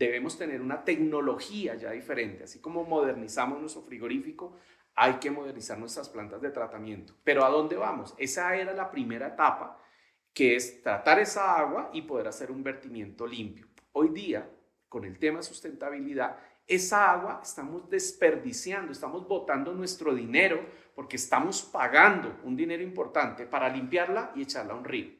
debemos tener una tecnología ya diferente. Así como modernizamos nuestro frigorífico, hay que modernizar nuestras plantas de tratamiento. Pero ¿a dónde vamos? Esa era la primera etapa, que es tratar esa agua y poder hacer un vertimiento limpio. Hoy día, con el tema de sustentabilidad, esa agua estamos desperdiciando, estamos botando nuestro dinero porque estamos pagando un dinero importante para limpiarla y echarla a un río.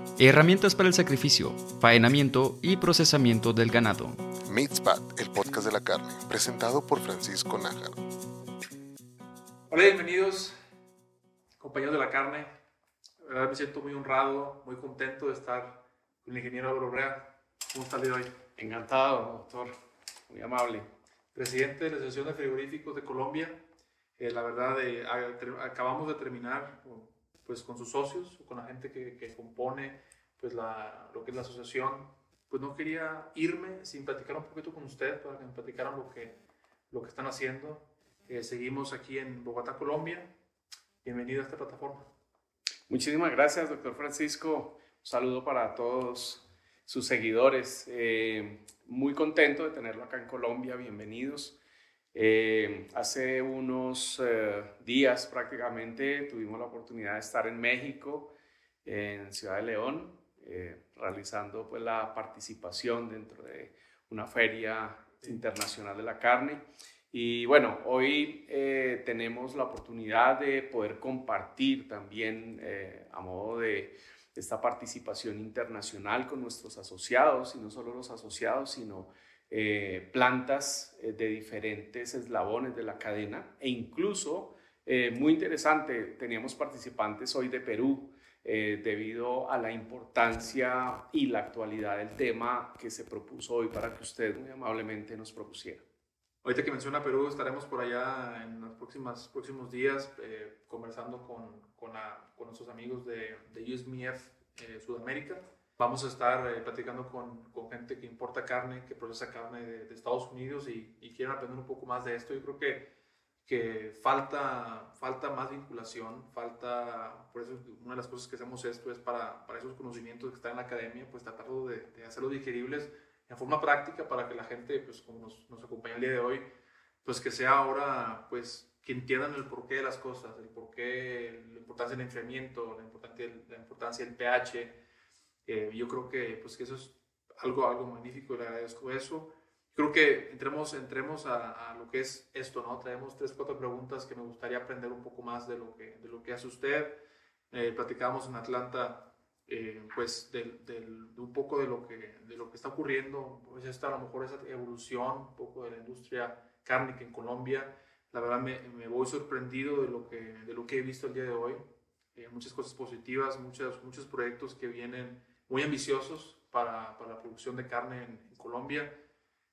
herramientas para el sacrificio, faenamiento y procesamiento del ganado. Meatspad, el podcast de la carne, presentado por Francisco Nájar. Hola, bienvenidos, compañeros de la carne. La verdad me siento muy honrado, muy contento de estar con el ingeniero Rea. ¿Cómo está el hoy? Encantado, doctor. Muy amable. Presidente de la Asociación de Frigoríficos de Colombia. Eh, la verdad, eh, acabamos de terminar pues, con sus socios, con la gente que, que compone pues, la, lo que es la asociación. Pues no quería irme sin platicar un poquito con usted para que me platicaran lo que, lo que están haciendo. Eh, seguimos aquí en Bogotá, Colombia. Bienvenido a esta plataforma. Muchísimas gracias, doctor Francisco. Un saludo para todos sus seguidores. Eh, muy contento de tenerlo acá en Colombia, bienvenidos. Eh, hace unos eh, días prácticamente tuvimos la oportunidad de estar en México, en Ciudad de León, realizando pues, la participación dentro de una feria internacional de la carne. Y bueno, hoy tenemos la oportunidad de poder compartir también a modo de esta participación internacional con nuestros asociados, y no solo los asociados, sino eh, plantas eh, de diferentes eslabones de la cadena e incluso, eh, muy interesante, teníamos participantes hoy de Perú, debido a la importancia y la actualidad del tema que se propuso hoy para que usted muy amablemente nos propusiera. Ahorita que menciona Perú, estaremos por allá en los próximos, próximos días eh, conversando con, con, con, nuestros amigos de, de USMF eh, Sudamérica. Vamos a estar eh, platicando con, con, gente que importa carne, que procesa carne de, Estados Unidos y, y, quieren aprender un poco más de esto. Yo creo que, que falta, falta más vinculación, falta, por eso una de las cosas que hacemos esto es para, para esos conocimientos que están en la academia, pues tratarlo de, de hacerlos digeribles en forma práctica para que la gente, pues como nos, nos, acompaña el día de hoy, pues que sea ahora, pues que entiendan el porqué de las cosas, el porqué, la importancia del enfriamiento, la importancia, la importancia del pH. Eh, yo creo que, pues que eso es algo, algo magnífico, le agradezco eso. Creo que entremos, entremos a, a, lo que es esto, ¿no? Traemos tres, cuatro preguntas que me gustaría aprender un poco más de lo que, de lo que hace usted. Eh, platicábamos en Atlanta eh, pues de, un poco de lo, que, de lo que está ocurriendo, pues está a lo mejor esa evolución un poco de la industria cárnica en Colombia. La verdad me, me voy sorprendido de lo, que, de lo que he visto el día de hoy. Eh, muchas cosas positivas, muchos, muchos proyectos que vienen muy ambiciosos para, para la producción de carne en, Colombia.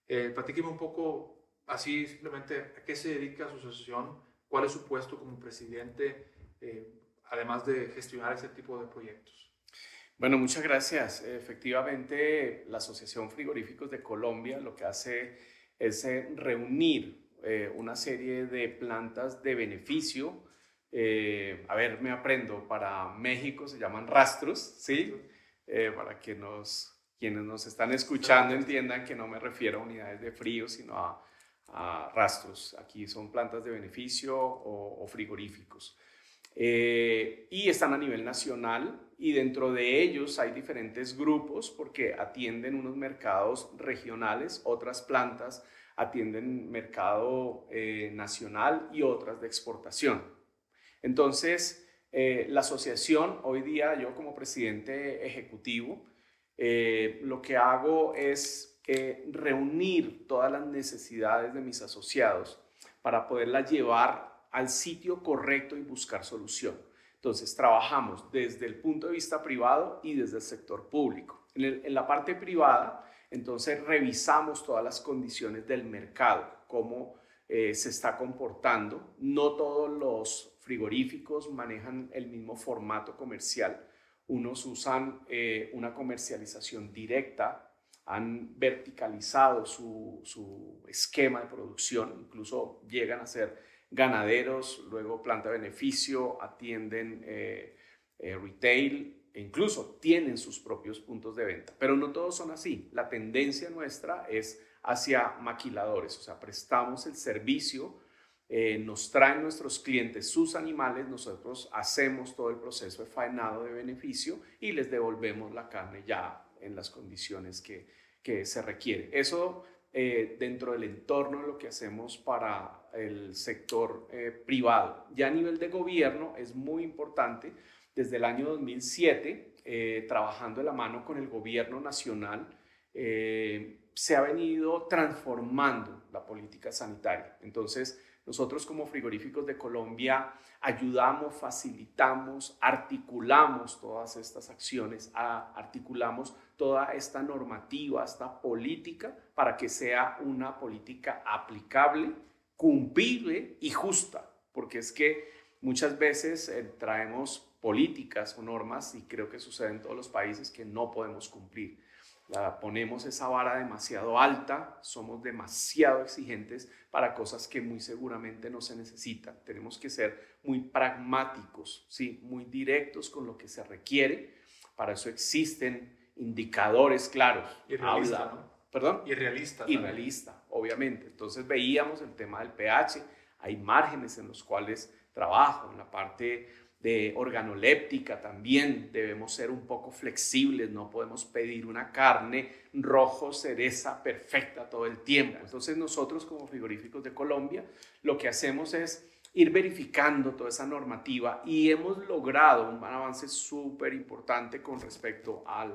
Eh, platíqueme un poco así simplemente a qué se dedica su asociación, cuál es su puesto como presidente, eh, además de gestionar ese tipo de proyectos. Bueno, muchas gracias. Efectivamente, la Asociación Frigoríficos de Colombia lo que hace es eh, reunir eh, una serie de plantas de beneficio. Eh, a ver, me aprendo, para México se llaman rastros, ¿sí? para que nos, quienes nos están escuchando entiendan que no me refiero a unidades de frío, sino a, rastros. Aquí son plantas de beneficio o, o frigoríficos. y están a nivel nacional y dentro de ellos hay diferentes grupos porque atienden unos mercados regionales, otras plantas atienden mercado eh, nacional y otras de exportación. Entonces, eh, la asociación, hoy día yo como presidente ejecutivo, eh, lo que hago es reunir todas las necesidades de mis asociados para poderlas llevar al sitio correcto y buscar solución. Entonces, trabajamos desde el punto de vista privado y desde el sector público. En, la parte privada, entonces revisamos todas las condiciones del mercado. cómo eh, se está comportando. No todos los frigoríficos manejan el mismo formato comercial. Unos usan eh, una comercialización directa, han verticalizado su, su, esquema de producción, incluso llegan a ser ganaderos, luego planta beneficio, atienden eh, retail, e incluso tienen sus propios puntos de venta, pero no todos son así. La tendencia nuestra es hacia maquiladores, o sea, prestamos el servicio, eh, nos traen nuestros clientes sus animales, nosotros hacemos todo el proceso de faenado de beneficio y les devolvemos la carne ya en las condiciones que, que se requiere. Eso eh, dentro del entorno de lo que hacemos para el sector eh, privado. Ya a nivel de gobierno es muy importante desde el año 2007, eh, trabajando de la mano con el gobierno nacional, eh, se ha venido transformando la política sanitaria. Entonces, nosotros como frigoríficos de Colombia ayudamos, facilitamos, articulamos todas estas acciones, articulamos toda esta normativa, esta política, para que sea una política aplicable, cumplible y justa, porque es que muchas veces eh, traemos políticas o normas, y creo que sucede en todos los países, que no podemos cumplir. La, ponemos esa vara demasiado alta, somos demasiado exigentes para cosas que muy seguramente no se necesitan. Tenemos que ser muy pragmáticos, ¿sí? muy directos con lo que se requiere. Para eso existen indicadores claros. Y realista, ¿no? ¿Perdón? Y realista. Y realista, obviamente. Entonces veíamos el tema del pH, hay márgenes en los cuales trabajo, en la parte de organoléptica también debemos ser un poco flexibles, no podemos pedir una carne rojo cereza perfecta todo el tiempo. Entonces nosotros como frigoríficos de Colombia lo que hacemos es ir verificando toda esa normativa y hemos logrado un avance súper importante con respecto a,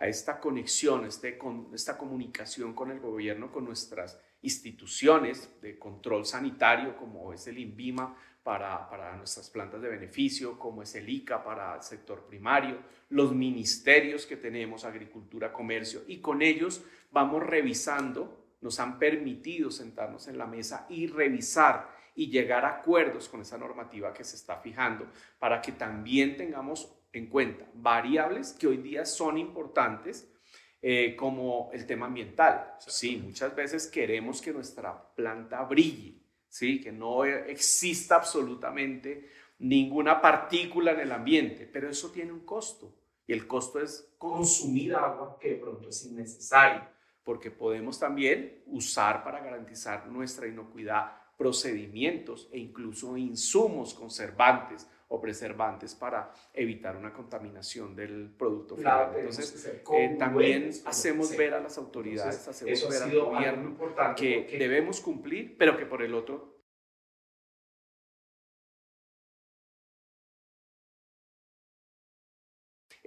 esta conexión, este, con, esta comunicación con el gobierno, con nuestras instituciones de control sanitario como es el INVIMA, para, nuestras plantas de beneficio, como es el ICA para el sector primario, los ministerios que tenemos, agricultura, comercio, y con ellos vamos revisando, nos han permitido sentarnos en la mesa y revisar y llegar a acuerdos con esa normativa que se está fijando para que también tengamos en cuenta variables que hoy día son importantes, eh, como el tema ambiental. Sí, muchas veces queremos que nuestra planta brille, ¿sí? que no exista absolutamente ninguna partícula en el ambiente, pero eso tiene un costo y el costo es consumir agua que de pronto es innecesario, porque podemos también usar para garantizar nuestra inocuidad procedimientos e incluso insumos conservantes o preservantes para evitar una contaminación del producto final. Entonces, eh, también hacemos ver a las autoridades, hacemos ver al gobierno que debemos cumplir, pero que por el otro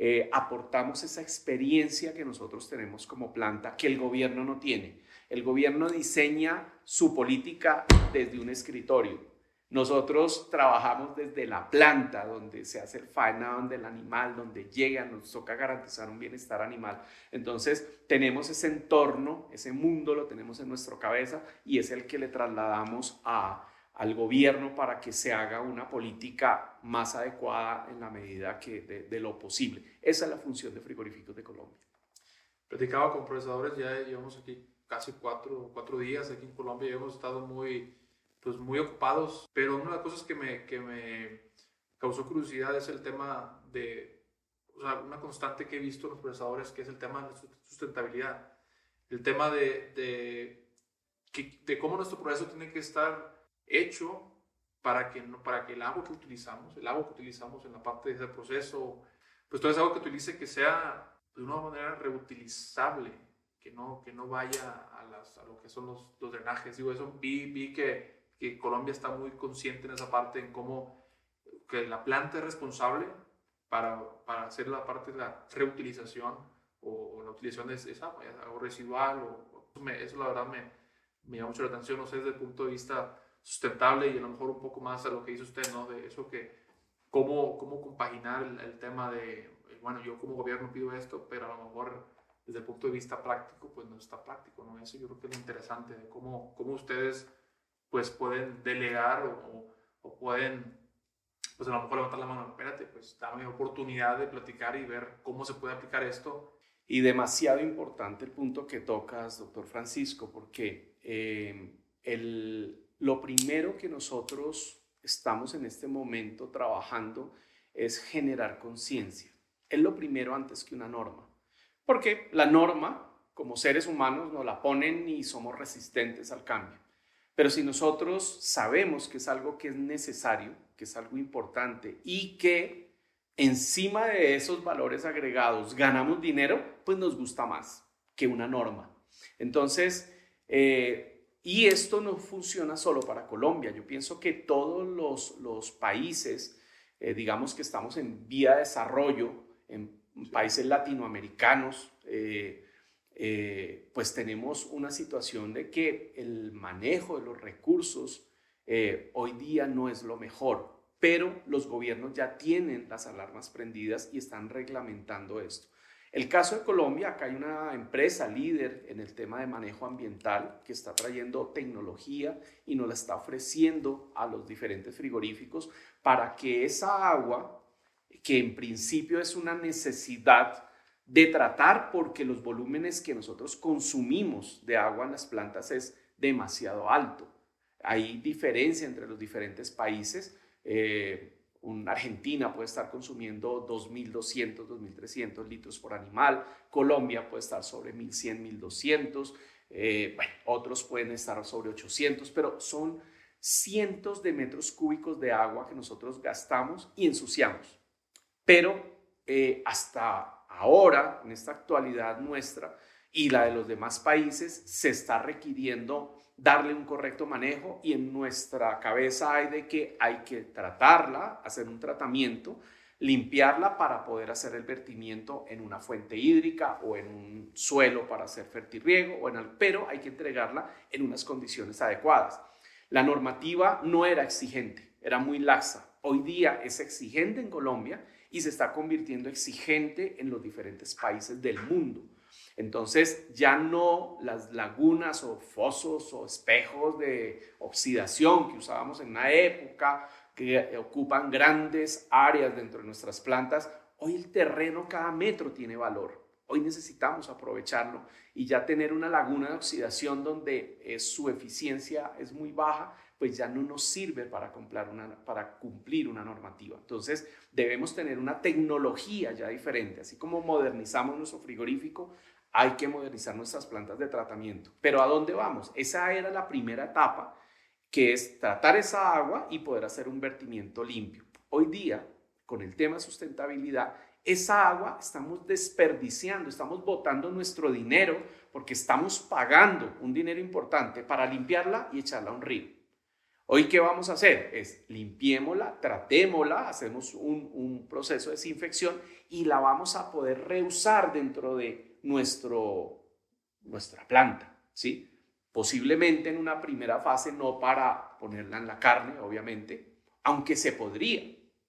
Eh, aportamos esa experiencia que nosotros tenemos como planta que el gobierno no tiene. El gobierno diseña su política desde un escritorio. Nosotros trabajamos desde la planta, donde se hace el faenado del animal, donde llega, nos toca garantizar un bienestar animal. Entonces, tenemos ese entorno, ese mundo lo tenemos en nuestra cabeza y es el que le trasladamos a, al gobierno para que se haga una política más adecuada en la medida que de, lo posible. Esa es la función de Frigoríficos de Colombia. Platicaba con procesadores, ya llevamos aquí casi cuatro, cuatro días aquí en Colombia y hemos estado muy pues muy ocupados, pero una de las cosas que me, que me causó curiosidad es el tema de, o sea, una constante que he visto en los procesadores, que es el tema de sustentabilidad, el tema de, de, de cómo nuestro proceso tiene que estar hecho para que, para que el agua que utilizamos, el agua que utilizamos en la parte de ese proceso, pues todo ese agua que utilice que sea de una manera reutilizable, que no, que no vaya a, las, a lo que son los, los drenajes. Digo, eso vi, vi que que Colombia está muy consciente en esa parte, en cómo que la planta es responsable para, para hacer la parte de la reutilización o, la utilización de esa agua, residual. O, eso la verdad me, me llama mucho la atención, no sé, desde el punto de vista sustentable y a lo mejor un poco más a lo que dice usted, ¿no? De eso que, cómo, cómo compaginar el, tema de, bueno, yo como gobierno pido esto, pero a lo mejor desde el punto de vista práctico, pues no está práctico, ¿no? Eso yo creo que es lo interesante de cómo, cómo ustedes pues pueden delegar o, pueden, pues a lo mejor levantar la mano, espérate, pues dame oportunidad de platicar y ver cómo se puede aplicar esto. Y demasiado importante el punto que tocas, doctor Francisco, porque eh, el, lo primero que nosotros estamos en este momento trabajando es generar conciencia. Es lo primero antes que una norma. Porque la norma, como seres humanos, nos la ponen y somos resistentes al cambio. Pero si nosotros sabemos que es algo que es necesario, que es algo importante y que encima de esos valores agregados ganamos dinero, pues nos gusta más que una norma. Entonces, eh, y esto no funciona solo para Colombia. Yo pienso que todos los, países, eh, digamos que estamos en vía de desarrollo, en países latinoamericanos, eh, eh, pues tenemos una situación de que el manejo de los recursos eh, hoy día no es lo mejor, pero los gobiernos ya tienen las alarmas prendidas y están reglamentando esto. El caso de Colombia, acá hay una empresa líder en el tema de manejo ambiental que está trayendo tecnología y nos la está ofreciendo a los diferentes frigoríficos para que esa agua que en principio es una necesidad de tratar porque los volúmenes que nosotros consumimos de agua en las plantas es demasiado alto. Hay diferencia entre los diferentes países. Eh, Argentina puede estar consumiendo 2.200, 2.300 litros por animal. Colombia puede estar sobre 1.100, 1.200. Eh, bueno, otros pueden estar sobre 800, pero son cientos de metros cúbicos de agua que nosotros gastamos y ensuciamos. Pero eh, hasta ahora, en esta actualidad nuestra y la de los demás países, se está requiriendo darle un correcto manejo y en nuestra cabeza hay de que hay que tratarla, hacer un tratamiento, limpiarla para poder hacer el vertimiento en una fuente hídrica o en un suelo para hacer fertirriego, o en pero hay que entregarla en unas condiciones adecuadas. La normativa no era exigente, era muy laxa. Hoy día es exigente en Colombia y se está convirtiendo exigente en los diferentes países del mundo. Entonces ya no las lagunas o fosos o espejos de oxidación que usábamos en una época, que ocupan grandes áreas dentro de nuestras plantas, hoy el terreno cada metro tiene valor. Hoy necesitamos aprovecharlo y ya tener una laguna de oxidación donde eh, su eficiencia es muy baja, pues ya no nos sirve para cumplir, una, normativa. Entonces, debemos tener una tecnología ya diferente. Así como modernizamos nuestro frigorífico, hay que modernizar nuestras plantas de tratamiento. Pero ¿a dónde vamos? Esa era la primera etapa, que es tratar esa agua y poder hacer un vertimiento limpio. Hoy día, con el tema de sustentabilidad, esa agua estamos desperdiciando, estamos botando nuestro dinero porque estamos pagando un dinero importante para limpiarla y echarla a un río. Hoy, ¿qué vamos a hacer? Es limpiémosla, tratémosla, hacemos un, proceso de desinfección y la vamos a poder reusar dentro de nuestro, nuestra planta, ¿sí? Posiblemente en una primera fase no para ponerla en la carne, obviamente, aunque se podría,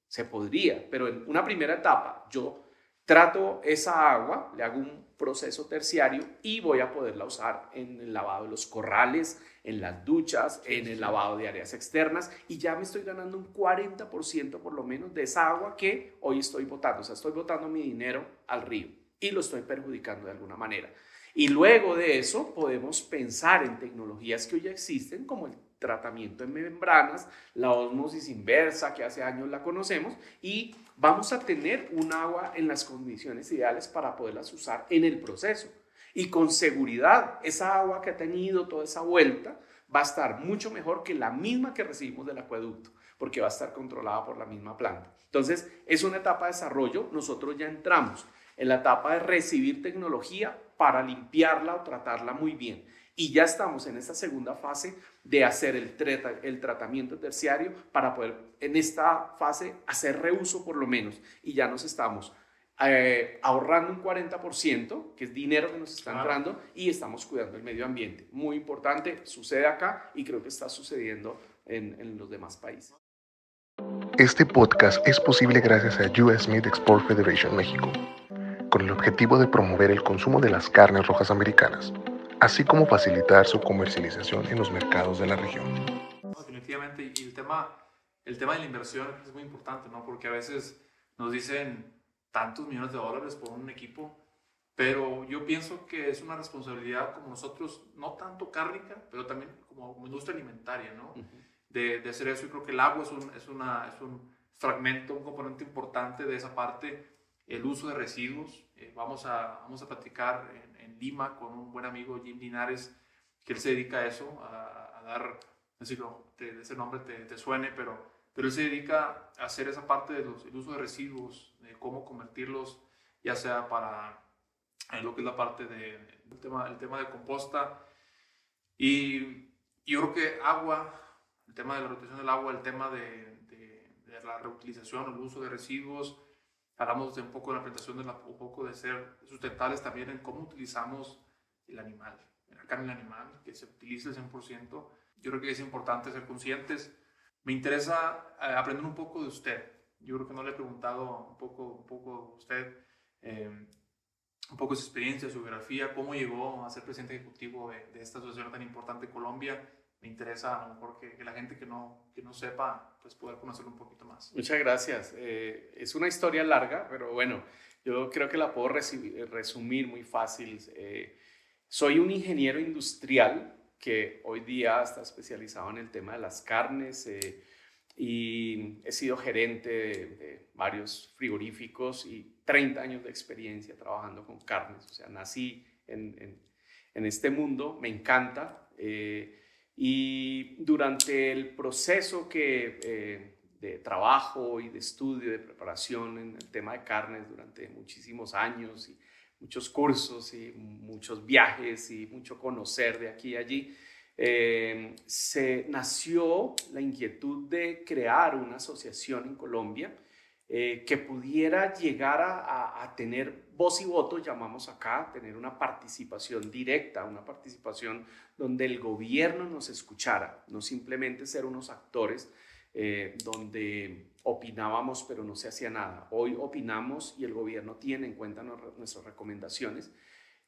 se podría, pero en una primera etapa yo trato esa agua, le hago un proceso terciario y voy a poderla usar en el lavado de los corrales, en las duchas, en el lavado de áreas externas y ya me estoy ganando un 40% por lo menos de esa agua que hoy estoy botando. O sea, estoy botando mi dinero al río y lo estoy perjudicando de alguna manera. Y luego de eso podemos pensar en tecnologías que hoy ya existen como el tratamiento en membranas, la osmosis inversa, que hace años la conocemos, y vamos a tener un agua en las condiciones ideales para poderlas usar en el proceso. Y con seguridad, esa agua que ha tenido toda esa vuelta va a estar mucho mejor que la misma que recibimos del acueducto, porque va a estar controlada por la misma planta. Entonces, es una etapa de desarrollo, nosotros ya entramos en la etapa de recibir tecnología para limpiarla o tratarla muy bien. Y ya estamos en esta segunda fase de hacer el, el tratamiento terciario para poder en esta fase hacer reuso por lo menos. Y ya nos estamos eh, ahorrando un 40%, que es dinero que nos está entrando, y estamos cuidando el medio ambiente. Muy importante, sucede acá y creo que está sucediendo en, en los demás países. Este podcast es posible gracias a US Meat Export Federation México con el objetivo de promover el consumo de las carnes rojas americanas, así como facilitar su comercialización en los mercados de la región. Definitivamente, y el tema, el tema de la inversión es muy importante, ¿no? Porque a veces nos dicen tantos millones de dólares por un equipo, pero yo pienso que es una responsabilidad como nosotros, no tanto cárnica, pero también como industria alimentaria, ¿no? de, de, hacer eso. Y creo que el agua es un, es, una, es un fragmento, un componente importante de esa parte, el uso de residuos. Eh, vamos, a, vamos a platicar en, Lima con un buen amigo, Jim Linares, que él se dedica a eso, a, dar, no sé si ese nombre te, te, suene, pero, pero él se dedica a hacer esa parte del de uso de residuos, de cómo convertirlos, ya sea para lo que es la parte del de, tema, el tema de composta. Y yo creo que agua, el tema de la rotación del agua, el tema de la reutilización, el uso de residuos, hablamos de un poco de la presentación, de la, un poco de ser sustentables también en cómo utilizamos el animal, la carne animal, que se utilice el 100%. Yo creo que es importante ser conscientes. Me interesa eh, aprender un poco de usted. Yo creo que no le he preguntado un poco, un poco a usted. Eh, un poco su experiencia, su biografía, cómo llegó a ser presidente ejecutivo de, de esta asociación tan importante Colombia. Me interesa a lo mejor que, que, la gente que no, que no sepa, pues poder conocerlo un poquito más. Muchas gracias. Eh, es una historia larga, pero bueno, yo creo que la puedo resumir muy fácil. Eh, soy un ingeniero industrial que hoy día está especializado en el tema de las carnes. Eh, y he sido gerente de, de, varios frigoríficos y 30 años de experiencia trabajando con carnes. O sea, nací en, en, en este mundo, me encanta. Eh, y durante el proceso que, eh, de trabajo y de estudio, de preparación en el tema de carnes durante muchísimos años y muchos cursos y muchos viajes y mucho conocer de aquí y allí, eh, se nació la inquietud de crear una asociación en Colombia eh, que pudiera llegar a, tener voz y voto, llamamos acá, tener una participación directa, una participación donde el gobierno nos escuchara, no simplemente ser unos actores eh, donde opinábamos pero no se hacía nada. Hoy opinamos y el gobierno tiene en cuenta nuestras recomendaciones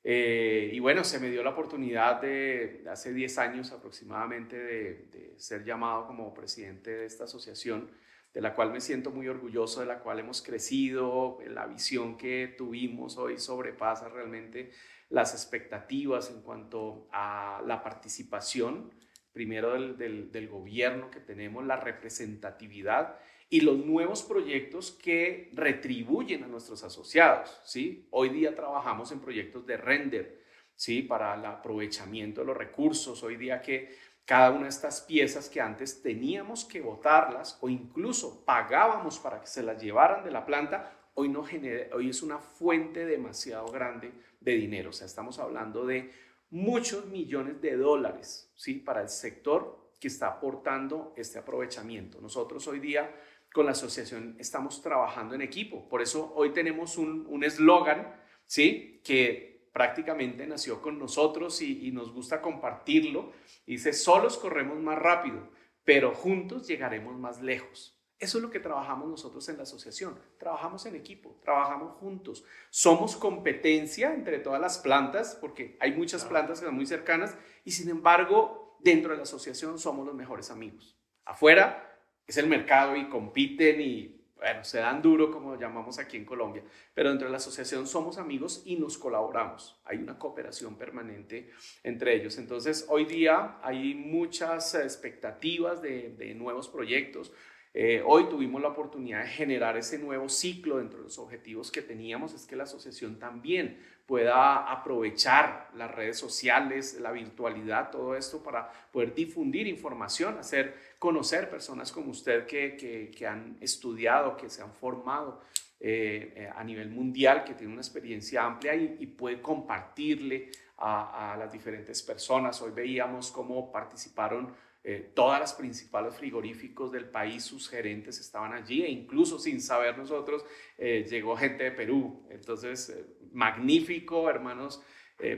eh, y bueno, se me dio la oportunidad de, hace 10 años aproximadamente de, ser llamado como presidente de esta asociación, de la cual me siento muy orgulloso, de la cual hemos crecido, la visión que tuvimos hoy sobrepasa realmente las expectativas en cuanto a la participación, primero del, del, del gobierno que tenemos, la representatividad y los nuevos proyectos que retribuyen a nuestros asociados. ¿sí? Hoy día trabajamos en proyectos de render ¿sí? para el aprovechamiento de los recursos. Hoy día que cada una de estas piezas que antes teníamos que botarlas o incluso pagábamos para que se las llevaran de la planta, hoy, no genera, hoy es una fuente demasiado grande de dinero. O sea, estamos hablando de muchos millones de dólares ¿sí? para el sector que está aportando este aprovechamiento. Nosotros hoy día con la asociación estamos trabajando en equipo. Por eso hoy tenemos un eslogan, ¿sí? Que prácticamente nació con nosotros y, y nos gusta compartirlo. Dice, solos corremos más rápido, pero juntos llegaremos más lejos. Eso es lo que trabajamos nosotros en la asociación. Trabajamos en equipo, trabajamos juntos. Somos competencia entre todas las plantas, porque hay muchas plantas que son muy cercanas, y sin embargo, dentro de la asociación somos los mejores amigos. Afuera es el mercado y compiten y bueno, se dan duro como llamamos aquí en Colombia, pero dentro de la asociación somos amigos y nos colaboramos. Hay una cooperación permanente entre ellos. Entonces, hoy día hay muchas expectativas de, de nuevos proyectos. Eh, hoy tuvimos la oportunidad de generar ese nuevo ciclo dentro de los objetivos que teníamos, es que la asociación también pueda aprovechar las redes sociales, la virtualidad, todo esto para poder difundir información, hacer conocer personas como usted que, que, han estudiado, que se han formado eh, a nivel mundial, que tiene una experiencia amplia y, y puede compartirle a, las diferentes personas. Hoy veíamos cómo participaron eh, todas las principales frigoríficos del país, sus gerentes estaban allí e incluso sin saber nosotros eh, llegó gente de Perú. Entonces, eh, magnífico, hermanos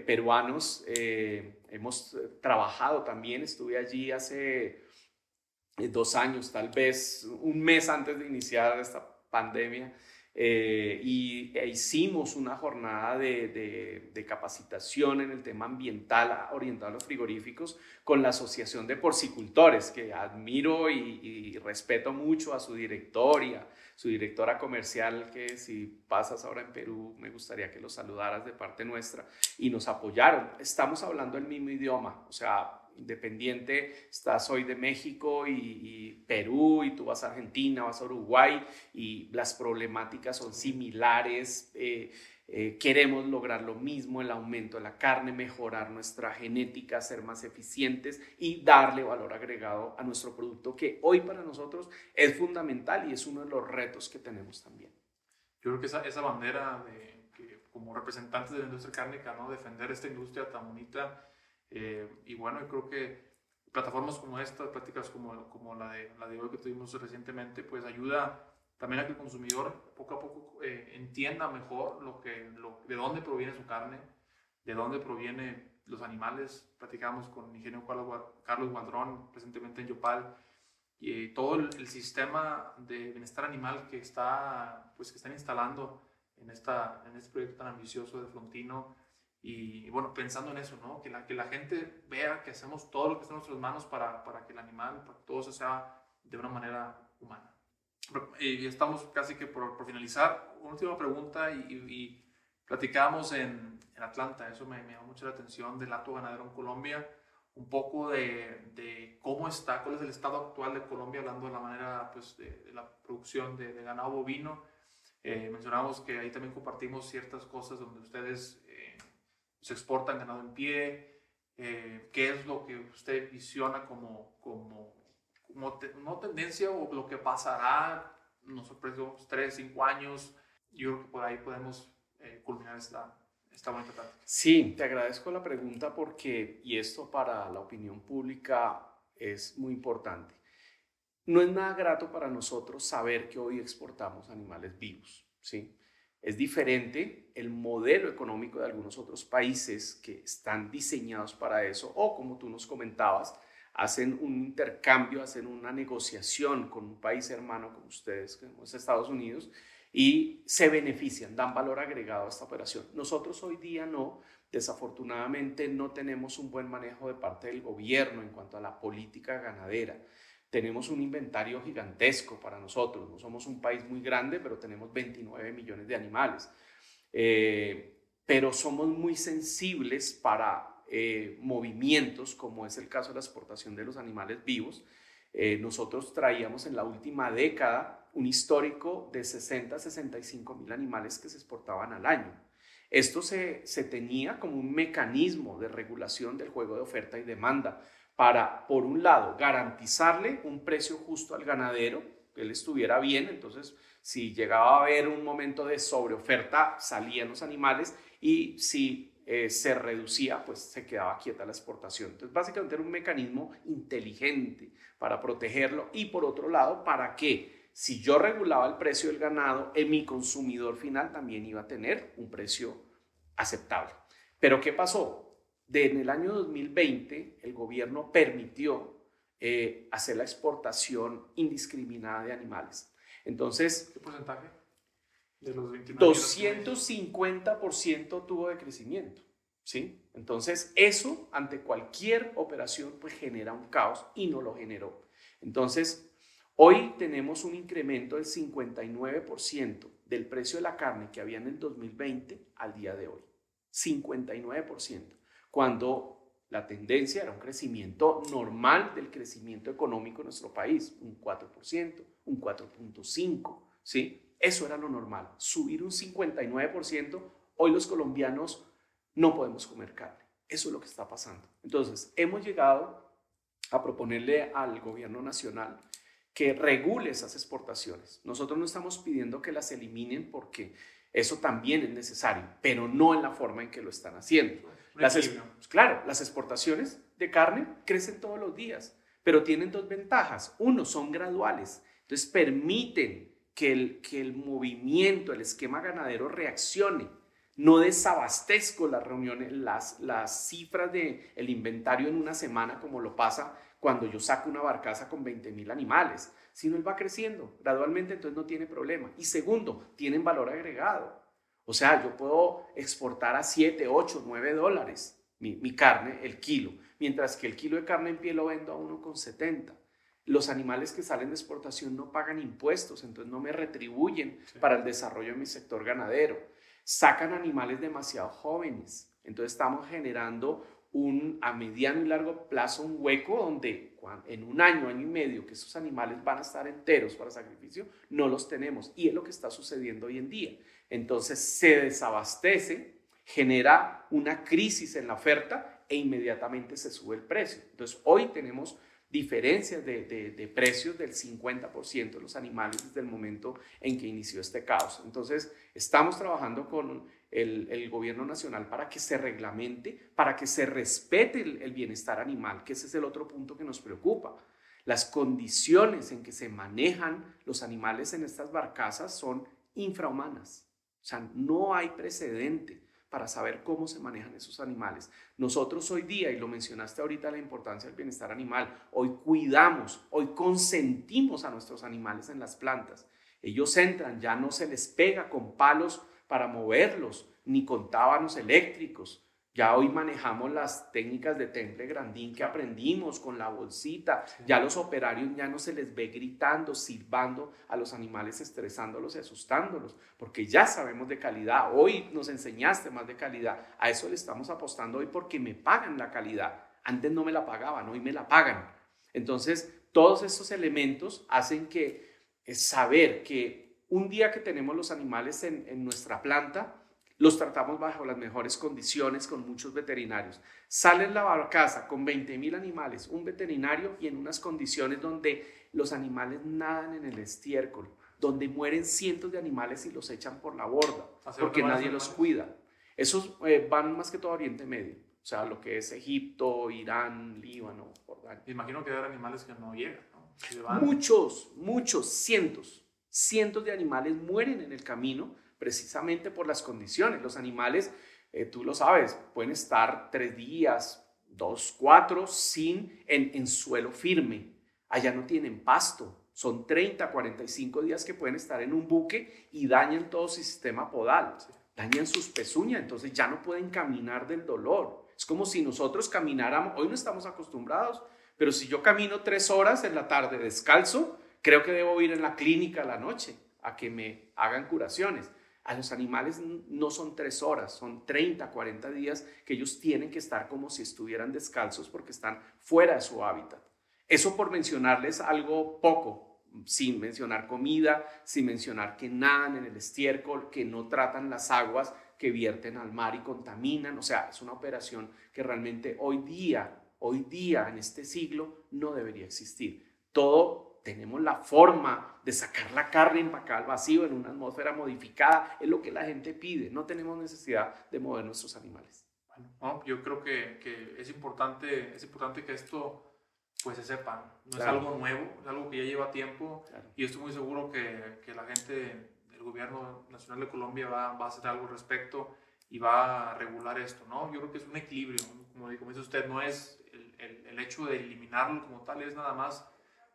peruanos. hemos trabajado también, estuve allí hace dos años, tal vez un mes antes de iniciar esta pandemia. Eh, y e hicimos una jornada de, de, capacitación en el tema ambiental orientado a los frigoríficos con la Asociación de Porcicultores, que admiro y, y respeto mucho a su directoria, su directora comercial, que si pasas ahora en Perú, me gustaría que los saludaras de parte nuestra, y nos apoyaron. Estamos hablando el mismo idioma, o sea, independiente, estás hoy de México y, Perú y tú vas a Argentina, vas a Uruguay y las problemáticas son similares. Eh, eh, queremos lograr lo mismo, el aumento de la carne, mejorar nuestra genética, ser más eficientes y darle valor agregado a nuestro producto que hoy para nosotros es fundamental y es uno de los retos que tenemos también. Yo creo que esa, esa bandera de, que como representantes de la industria cárnica, ¿no? defender esta industria tan bonita, eh, y bueno, yo creo que plataformas como esta, prácticas como, como la, de, la de hoy que tuvimos recientemente, pues ayuda también a que el consumidor poco a poco eh, entienda mejor lo que, lo, de dónde proviene su carne, de dónde provienen los animales. Platicamos con el ingeniero Carlos Guadrón recientemente en Yopal y todo el, sistema de bienestar animal que, está, pues, que están instalando en, esta, en este proyecto tan ambicioso de Frontino y bueno, pensando en eso, ¿no? Que la, que la gente vea que hacemos todo lo que está en nuestras manos para, para que el animal, para que todo se sea de una manera humana. Y estamos casi que por, por finalizar. Una última pregunta y, y, platicábamos en, en, Atlanta, eso me, me, llamó mucho la atención del acto ganadero en Colombia, un poco de, de, cómo está, cuál es el estado actual de Colombia, hablando de la manera pues, de, la producción de, ganado bovino. Eh, mencionamos que ahí también compartimos ciertas cosas donde ustedes se exportan ganado en pie, eh, qué es lo que usted visiona como, como, no tendencia o lo que pasará en los próximos 3, 5 años. Yo creo que por ahí podemos eh, culminar esta, esta bonita. Sí, te agradezco la pregunta porque, y esto para la opinión pública es muy importante. No es nada grato para nosotros saber que hoy exportamos animales vivos, ¿sí? Es diferente el modelo económico de algunos otros países que están diseñados para eso o como tú nos comentabas, hacen un intercambio, hacen una negociación con un país hermano como ustedes, como es Estados Unidos, y se benefician, dan valor agregado a esta operación. Nosotros hoy día no, desafortunadamente no tenemos un buen manejo de parte del gobierno en cuanto a la política ganadera tenemos un inventario gigantesco para nosotros. No somos un país muy grande, pero tenemos 29 millones de animales. Eh, pero somos muy sensibles para eh, movimientos, como es el caso de la exportación de los animales vivos. Eh, nosotros traíamos en la última década un histórico de 60 a 65 mil animales que se exportaban al año. Esto se, se tenía como un mecanismo de regulación del juego de oferta y demanda para, por un lado, garantizarle un precio justo al ganadero, que él estuviera bien, entonces si llegaba a haber un momento de sobreoferta, salían los animales y si eh, se reducía, pues se quedaba quieta la exportación. Entonces, básicamente era un mecanismo inteligente para protegerlo y por otro lado, para que si yo regulaba el precio del ganado, en mi consumidor final también iba a tener un precio aceptable. Pero ¿qué pasó? De, en el año 2020 el gobierno permitió eh, hacer la exportación indiscriminada de animales. Entonces, ¿qué porcentaje? De los 250% tuvo de crecimiento. ¿sí? Entonces, eso ante cualquier operación pues genera un caos y no lo generó. Entonces, hoy tenemos un incremento del 59% del precio de la carne que había en el 2020 al día de hoy. 59% cuando la tendencia era un crecimiento normal del crecimiento económico en nuestro país, un 4%, un 4.5%, ¿sí? Eso era lo normal. Subir un 59%, hoy los colombianos no podemos comer carne. Eso es lo que está pasando. Entonces, hemos llegado a proponerle al gobierno nacional que regule esas exportaciones. Nosotros no estamos pidiendo que las eliminen porque eso también es necesario, pero no en la forma en que lo están haciendo. Las claro, las exportaciones de carne crecen todos los días, pero tienen dos ventajas. Uno, son graduales, entonces permiten que el, que el movimiento, el esquema ganadero reaccione. No desabastezco las reuniones, las, las cifras del el inventario en una semana como lo pasa cuando yo saco una barcaza con 20 mil animales, sino él va creciendo gradualmente, entonces no tiene problema. Y segundo, tienen valor agregado. O sea, yo puedo exportar a 7, 8, 9 dólares mi, mi carne, el kilo, mientras que el kilo de carne en pie lo vendo a 1,70 los animales que salen de exportación no pagan impuestos, entonces no me retribuyen para el desarrollo de mi sector ganadero. Sacan animales demasiado jóvenes, entonces estamos generando un, a mediano y largo plazo un hueco donde en un año, año y medio que esos animales van a estar enteros para sacrificio, no los tenemos. Y es lo que está sucediendo hoy en día. Entonces se desabastece, genera una crisis en la oferta e inmediatamente se sube el precio. Entonces hoy tenemos diferencias de, precios del 50% de los animales desde el momento en que inició este caos. Entonces, estamos trabajando con el, gobierno nacional para que se reglamente, para que se respete el, el bienestar animal, que ese es el otro punto que nos preocupa. Las condiciones en que se manejan los animales en estas barcazas son infrahumanas. O sea, no hay precedente para saber cómo se manejan esos animales. Nosotros hoy día, y lo mencionaste ahorita, la importancia del bienestar animal, hoy cuidamos, hoy consentimos a nuestros animales en las plantas. Ellos entran, ya no se les pega con palos para moverlos, ni con tábanos eléctricos, ya hoy manejamos las técnicas de temple grandín que aprendimos con la bolsita. Ya los operarios ya no se les ve gritando, silbando a los animales, estresándolos y asustándolos, porque ya sabemos de calidad. Hoy nos enseñaste más de calidad. A eso le estamos apostando hoy porque me pagan la calidad. Antes no me la pagaban, hoy me la pagan. Entonces, todos estos elementos hacen que saber que un día que tenemos los animales en, en nuestra planta, los tratamos bajo las mejores condiciones con muchos veterinarios. Sale en la barcaza con 20 mil animales, un veterinario y en unas condiciones donde los animales nadan en el estiércol, donde mueren cientos de animales y los echan por la borda, porque nadie los cuida. Esos eh, van más que todo a Oriente Medio, o sea, lo que es Egipto, Irán, Líbano, Jordania. imagino que hay animales que no llegan, Muchos, muchos, cientos, cientos de animales mueren en el camino precisamente por las condiciones. Los animales, eh, tú lo sabes, pueden estar tres días, dos, cuatro, sin, en, suelo firme. Allá no tienen pasto. Son 30, 45 días que pueden estar en un buque y dañan todo su sistema podal, dañan sus pezuñas, entonces ya no pueden caminar del dolor. Es como si nosotros camináramos, hoy no estamos acostumbrados, pero si yo camino tres horas en la tarde descalzo, creo que debo ir en la clínica a la noche a que me hagan curaciones. A los animales no son tres horas, son 30, 40 días que ellos tienen que estar como si estuvieran descalzos porque están fuera de su hábitat. Eso por mencionarles algo poco, sin mencionar comida, sin mencionar que nadan en el estiércol, que no tratan las aguas que vierten al mar y contaminan. O sea, es una operación que realmente hoy día, hoy día, en este siglo, no debería existir. Todo tenemos la forma de sacar la carne empacada al vacío en una atmósfera modificada, es lo que la gente pide, no tenemos necesidad de mover nuestros animales. Bueno, yo creo que, que, es, importante, es importante que esto pues se sepa, no es algo nuevo, es algo que ya lleva tiempo y estoy muy seguro que, que, la gente del gobierno nacional de Colombia va, va, a hacer algo al respecto y va a regular esto, ¿no? Yo creo que es un equilibrio, como, como dice usted, no es el, el, el hecho de eliminarlo como tal, es nada más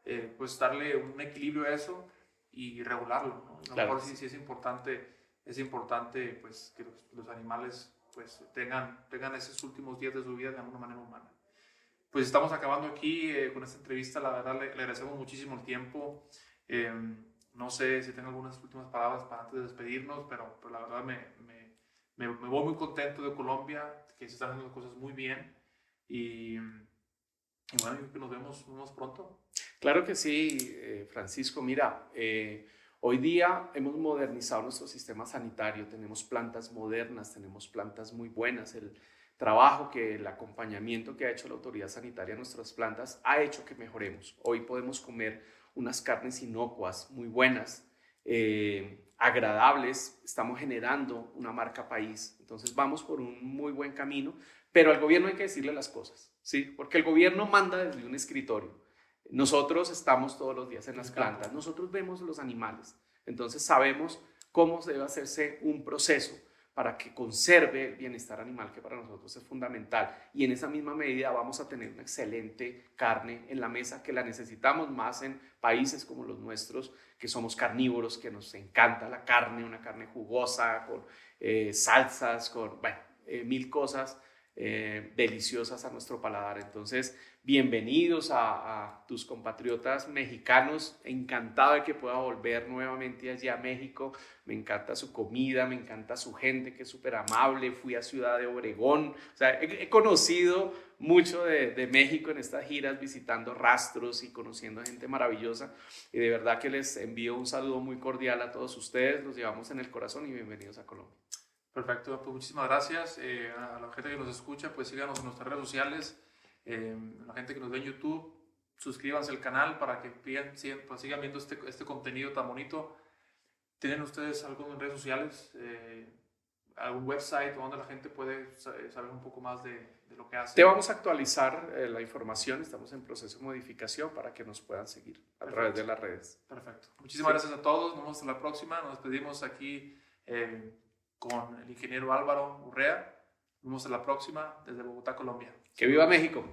eh, pues darle un equilibrio a eso y regularlo. ¿no? A lo mejor sí, sí es importante, es importante pues, que los, animales pues, tengan, tengan esos últimos días de su vida de alguna manera humana. Pues estamos acabando aquí eh, con esta entrevista, la verdad le, agradecemos muchísimo el tiempo. Em, no sé si tengo algunas últimas palabras para antes de despedirnos, pero, pero la verdad me, me, me, voy muy contento de Colombia, que se están haciendo cosas muy bien. Y, y bueno, yo creo que nos vemos, nos vemos pronto. Claro que sí, eh, Francisco. Mira, eh, hoy día hemos modernizado nuestro sistema sanitario, tenemos plantas modernas, tenemos plantas muy buenas. El trabajo que el acompañamiento que ha hecho la autoridad sanitaria a nuestras plantas ha hecho que mejoremos. Hoy podemos comer unas carnes inocuas muy buenas, eh, agradables, estamos generando una marca país. Entonces vamos por un muy buen camino, pero al gobierno hay que decirle las cosas, ¿sí? Porque el gobierno manda desde un escritorio. Nosotros estamos todos los días en las plantas, nosotros vemos los animales, entonces sabemos cómo debe hacerse un proceso para que conserve el bienestar animal que para nosotros es fundamental. Y en esa misma medida vamos a tener una excelente carne en la mesa que la necesitamos más en países como los nuestros, que somos carnívoros, que nos encanta la carne, una carne jugosa, con eh, salsas, con bueno, eh, mil cosas eh, deliciosas a nuestro paladar. Entonces, bienvenidos a, tus compatriotas mexicanos. Encantado de que pueda volver nuevamente allí a México. Me encanta su comida, me encanta su gente que es súper amable. Fui a Ciudad de Obregón. O sea, he, conocido mucho de, de, México en estas giras, visitando rastros y conociendo gente maravillosa. Y de verdad que les envío un saludo muy cordial a todos ustedes. Los llevamos en el corazón y bienvenidos a Colombia. Perfecto, pues muchísimas gracias. Eh, a la gente que nos escucha, pues síganos en nuestras redes sociales. Eh, la gente que nos ve en YouTube, suscríbanse al canal para que sigan, pues, sigan viendo este, este, contenido tan bonito. ¿Tienen ustedes algo en redes sociales? Eh, ¿Algún website donde la gente puede saber un poco más de, de lo que hace? Te vamos a actualizar la información. Estamos en proceso de modificación para que nos puedan seguir a través de las redes. Perfecto. Muchísimas gracias a todos. Nos vemos hasta la próxima. Nos despedimos aquí con el ingeniero Álvaro Urrea. Nos vemos en la próxima desde Bogotá, Colombia. ¡Que viva México!